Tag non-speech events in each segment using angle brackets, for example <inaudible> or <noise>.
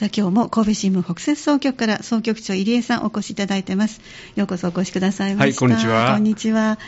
さあ今日も神戸新聞北摂総局から総局長入江さんお越しいただいてます。ようこそお越しくださいました。はいこんにちは。こんにちは。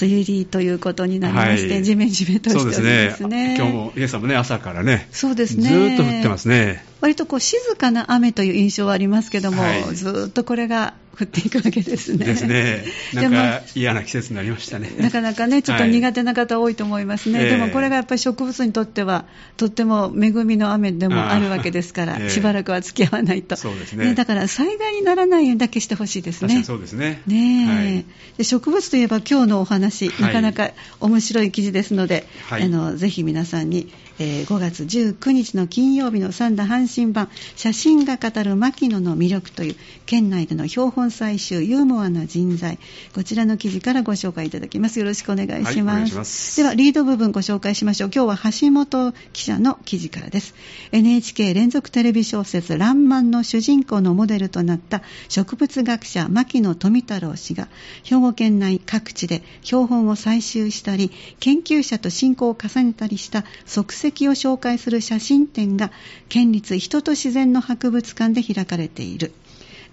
梅雨入りということになりまして、はい。ジメジメとしておりますね。そうですね。今日も、イエさんもね、朝からね、そうですね。ずーっと降ってますね。割とこう静かな雨という印象はありますけども、はい。ずーっとこれが降っていくわけですね。ですね。なんか嫌な季節になりましたね。なかなかね、ちょっとはい苦手な方多いと思いますね、ええ。でもこれがやっぱり植物にとっては、とっても恵みの雨でもあるわけですから、しばらくは付き合わないと、そうですねだから災害にならないようにだけしてほしいですね。確かに。そうですね。ねえ、はい。で植物といえば今日のお話、はい。なかなか面白い記事ですので、はい。あのぜひ皆さんに、えー5月19日の金曜日の三田阪神版写真が語る牧野の魅力という県内での標本採集ユーモアな人材こちらの記事からご紹介いただきます。よろしくお願いします,、はいます。ではリード部分ご紹介しましょう。今日は橋本記者の記事からです。NHK 連続テレビ小説「らんまん」の主人公のモデルとなった植物学者牧野富太郎氏が兵庫県内各地で標本を採集したり研究者と親交を重ねたりした足跡を紹介する写真展が県立人と自然の博物館で開かれている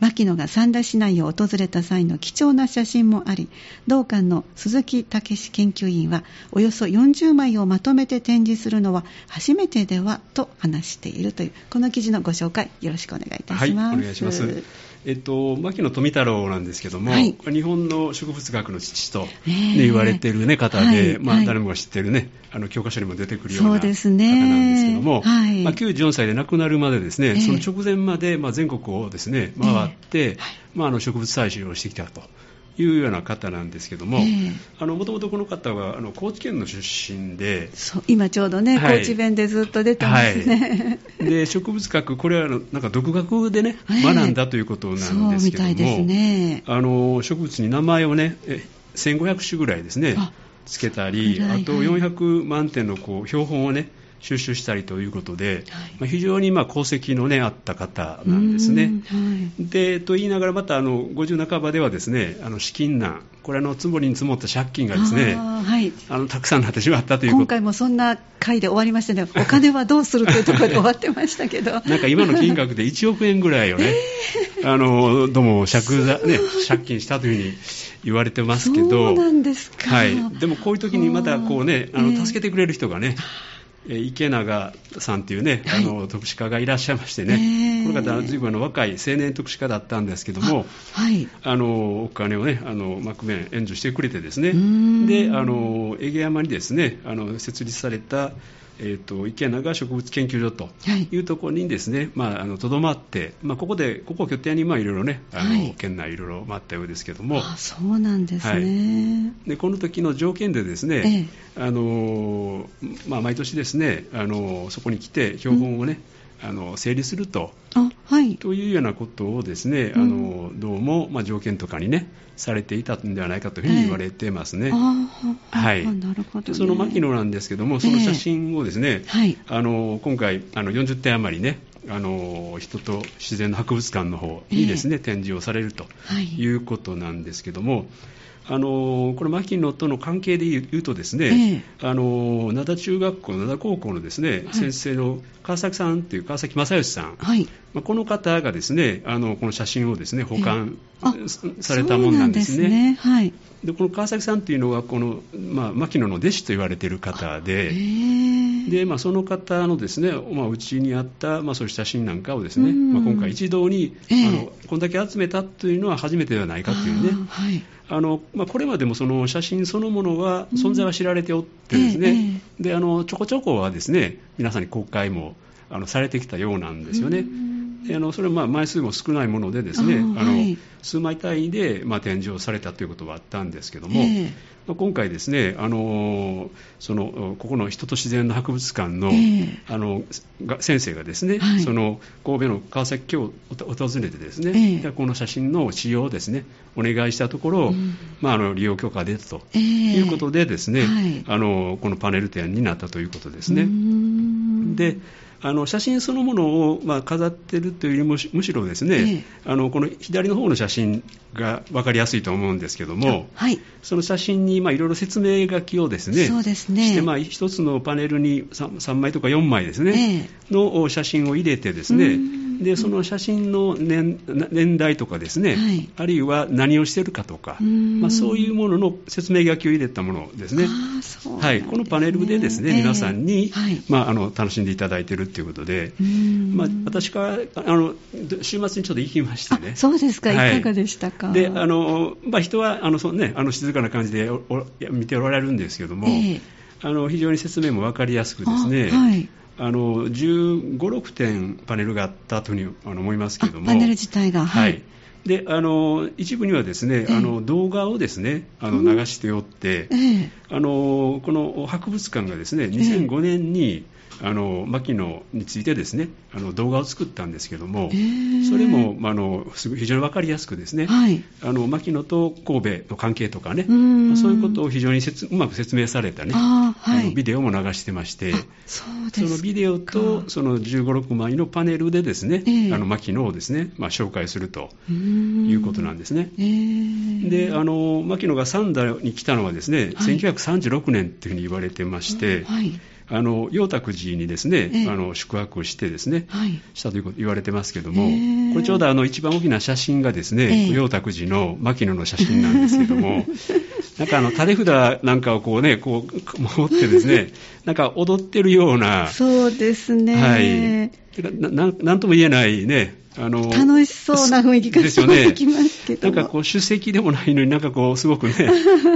牧野が三田市内を訪れた際の貴重な写真もあり同館の鈴木武史研究員はおよそ40枚をまとめて展示するのは初めてではと話しているというこの記事のご紹介よろしくお願いいたはい、お。願いします。えっと、牧野富太郎なんですけども、はい。日本の植物学の父と、ねねえ。言われている、ね、方で、まあ、はい。はい誰もが知っている、ね、あの教科書にも出てくるような方なんですけども、はい。まあ、94歳で亡くなるまでですね、ええ。その直前まで、まあ、全国をですね回って、ええ。はい。まあ、あの植物採集をしてきたと。いうような方なんですけども、もともとこの方はあの高知県の出身で、今ちょうどね、はい。高知弁でずっと出てますね。で植物学、これはなんか独学でね、ええ。学んだということなんですけども、ね。あの植物に名前をね、え1500種ぐらいですねあ、つけたり、はいあと400万点のこう標本をね、収集したりということで、はい。まあ、非常にまあ功績の、ね、あった方なんですね。でと言いながら、またあの50半ばではですねあの資金難、これあの、積もりに積もった借金がですねあーはい。あのたくさんなってしまったということ。今回もそんな回で終わりましたね、お金はどうするというところで終わってましたけど、<laughs> なんか今の金額で1億円ぐらいをね、<laughs> あのどうも借座、ね、借金したというふうに言われてますけそうど、なんですか、はい、でもこういう時にまたこうね、あええ。の助けてくれる人がね、えー池永さんというね、はい。あの特殊課がいらっしゃいましてね、ええこの方はずいぶん若い青年特殊課だったんですけども、あはい、あのお金をね、あの幕面援助してくれてですね。であの江毛山にですねあの設立された、えー、と池永植物研究所とはい。いうところにですね、まあ、あのとどまって、まあ、ここで、ここを拠点にまあいろいろね、あのはい。県内いろいろ回ったようですけども、あそうなんですね。でこの時の条件でですね、あのまあ、毎年ですね、あのそこに来て標本をね、あの整理するとあはい。というようなことをですね、うん。あのどうも、まあ、条件とかにねされていたんではないかというふうに言われてますね。あーはい。あなるほど、ね、でその牧野なんですけども、その写真をですね、はい。あの今回あの40点余りね、あの人と自然の博物館の方にですね、展示をされるとはい。いうことなんですけども、あのこれ、牧野との関係で言うとですね、あの灘中学校、灘高校のですね、はい。先生の川崎さんという川崎正義さん、はい。まあこの方がですね、あのこの写真をですね保管あされたもんなんですね。ですね。はい。でこの川崎さんというのはこの、まあ、牧野の弟子と言われている方へで。ーでまあ、その方のですね、まあ、うちにあった、まあ、そういう写真なんかをですね、うん。まあ、今回一堂に、ええ。あのこんだけ集めたというのは初めてではないかというね。あーはい。あの、まあ、これまでもその写真そのものは存在は知られておってですね、えであのちょこちょこはですね皆さんに公開もあのされてきたようなんですよね。うん。であのそれはまあ枚数も少ないものでですねあの、はい。数枚単位でまあ展示をされたということはあったんですけども、ええ。まあ今回ですね、あのそのここの人と自然の博物館の,、ええ。あのが先生がですね、はい。その神戸の川崎京を訪れてですね、ええ。でこの写真の使用をですねお願いしたところ、うん。まあ、あの利用許可が出たとええ。いうことでですね、はい。あのこのパネル展になったということですね。ん。であの写真そのものを、まあ、飾ってるというよりもむしろですね、あのこの左の方の写真が分かりやすいと思うんですけども、はい。その写真にまあいろいろ説明書きをですね、そうですね。してまあ一つのパネルに 3, 3枚とか4枚ですね、えの写真を入れてですねうん、でその写真の年年代とかですね、はい、あるいは何をしてるかとか、まあ、そういうものの説明書きを入れたものですね。すね。はい、このパネルでですね、えー、皆さんに、はい、まあ、あの楽しんでいただいているということで、まあ、私からあの週末にちょっと行きましてね。そうですか、い、かがでしたか？であのまあ、人はあのそ、ね、あの静かな感じで見ておられるんですけども、えー、あの非常に説明も分かりやすくですね、はい。あの15、6点パネルがあったというふうに思いますけれども、パネル自体が、はい、であの一部にはですね、えー、あの動画をですねあの流しておって、えー、あのこの博物館がですね2005年に、えーあの牧野についてですねあの動画を作ったんですけども、それも、まあ、の非常に分かりやすくですね、はい、あの牧野と神戸の関係とかね、まあ、そういうことを非常にうまく説明されたね、あはい、あのビデオも流してましてそのビデオとその15、6枚のパネルでですね、えー、あの牧野をですね、まあ、紹介するということなんですね。であの牧野が三田に来たのはですね、はい、1936年というふうに言われてまして、はいあの陽沢寺にですね、えあの宿泊してですね、はい、したということ言われてますけども、え。これちょうどあの一番大きな写真がですね、陽沢寺の牧野の写真なんですけども、<laughs> なんかあの垂れ札なんかをこうね、こう持ってですね、<laughs> なんか踊ってるような、そうですね、はい、ななんとも言えないね、あの楽しそうな雰囲気がしてきますけど、ね、なんかこう、出席でもないのになんかこう、すごくね、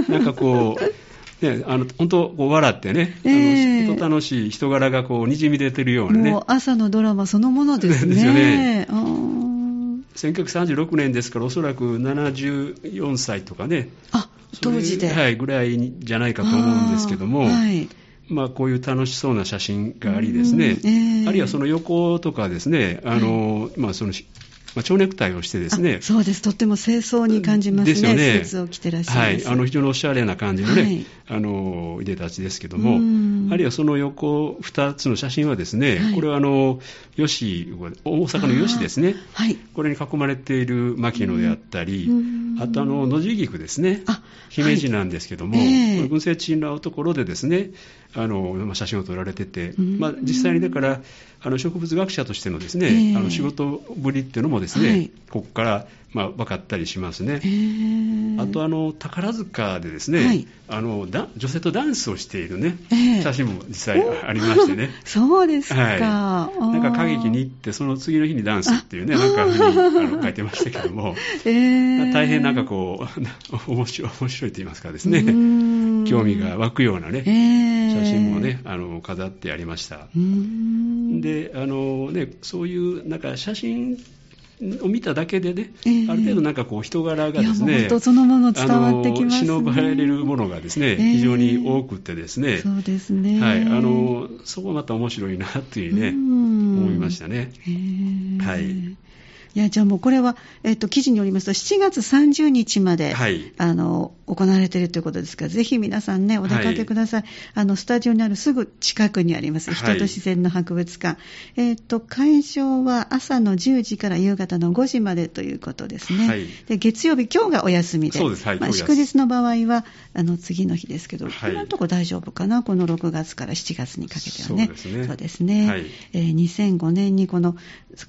なんかこう、<laughs> ね、あの本当笑ってね、えー、あの楽しい人柄がこうにじみ出てるようなね。もう朝のドラマそのものですね。<laughs> ですよね。1936年ですから、おそらく74歳とかね、あ当時で、はい、ぐらいじゃないかと思うんですけども、はい。まあ、こういう楽しそうな写真がありですね、えー、あるいはその横とかですね、あの、はい、まあ、そのまあ、蝶ネクタイをしてですね。そうです。とっても清掃に感じますね。ですよね。スーツを着てらっしゃる。はい。あの、非常におしゃれな感じのね、はい、あの、いでたちですけども、あるいはその横2つの写真はですね、はい、これはあの、吉、大阪の吉ですね。はい。これに囲まれている牧野であったり、あとあの、野地菊ですね。あ、姫路なんですけども、はい。えー、群生地のところでですね、あの、写真を撮られてて、まあ、実際にだから、あの植物学者としてのですね、えー、あの仕事ぶりっていうのもですね、はい、ここからまあ、分かったりしますね。あとあの宝塚でですね、はい、あの女性とダンスをしているね、写真も実際ありましてね。そうですか、はい。なんか歌劇に行ってその次の日にダンスっていうね、なんかふうにあの書いてましたけども、<laughs> えー、大変なんかこう <laughs> 面白い面白いと言いますかですね、興味が湧くようなね、えー、写真もねあの飾ってありました。であのねそういうなんか写真を見ただけでね、えー、ある程度なんかこう人柄がですね、そのもの伝わってきますね。忍ばれるものがですね、えー、非常に多くてですね、そうですね。はい、あのそこまた面白いなというね、思いましたね。えー、はい。いや、じゃあもうこれは、えっと、記事によりますと、7月30日まで、はい、あの、行われているということですから、ぜひ皆さんね、お出かけください。はい、あの、スタジオにあるすぐ近くにあります、人と自然の博物館。えっと、会場は朝の10時から夕方の5時までということですね。はい、で月曜日、今日がお休みで、そうです。はい、まあ、祝日の場合は、あの、次の日ですけど、はい、今のところ大丈夫かな、この6月から7月にかけてはね。そうですね。そうですね。はい、えー、2005年にこの、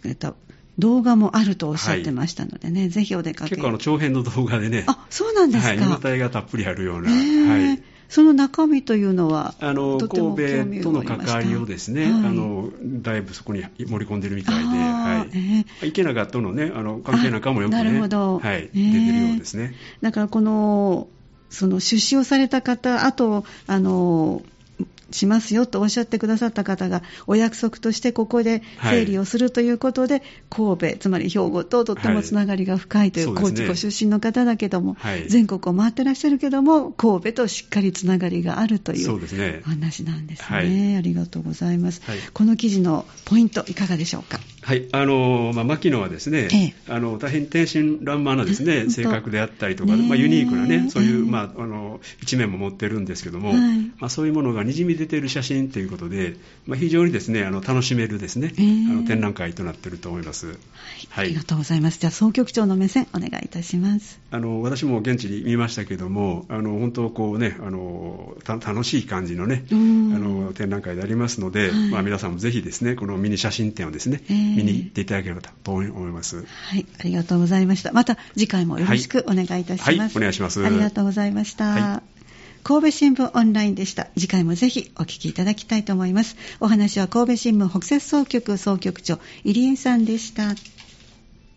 えっと、動画もあるとおっしゃってましたのでね、はい、ぜひお出かけ。結構あの長編の動画でね。あ、そうなんですか。はい、見応えがたっぷりあるような。はい。その中身というのは、あの神戸との関わりをですね、はい、あのだいぶそこに盛り込んでるみたいで、はいえー、池永とのね、あの関係なんかもよくね、なるほどはい、えー、出てるようですね。だからこのその出資をされた方、あとあのしますよとおっしゃってくださった方がお約束としてここで整理をするということで、はい、神戸、つまり兵庫ととってもつながりが深いという、高知ご出身の方だけども、はい、全国を回ってらっしゃるけども、神戸としっかりつながりがあるという話なんですね。すねありがとうございます、この記事のポイント、いかがでしょうか？はい、あのまあ、牧野はですね、ええ、あの大変天真爛漫なですね性格であったりとか、まあ、ユニークなね、そういう、まあ、あの一面も持ってるんですけども、はい、まあ、そういうものがにじみ出ている写真ということで、まあ、非常にですねあの楽しめるですね、えー、あの展覧会となっていると思います、はい、はい、ありがとうございます。じゃあ総局長の目線お願いいたします。あの私も現地に見ましたけども、あの本当こうねあの楽しい感じのね、あの展覧会でありますので、はい、まあ皆さんもぜひですねこのミニ写真展をですね、えー見に行っていただければと思います。はい、ありがとうございました。また次回もよろしくお願いいたします。はい、はい、お願いします。ありがとうございました。はい神戸新聞オンラインでした。次回もぜひお聞きいただきたいと思います。お話は神戸新聞北摂総局総局長入江さんでした。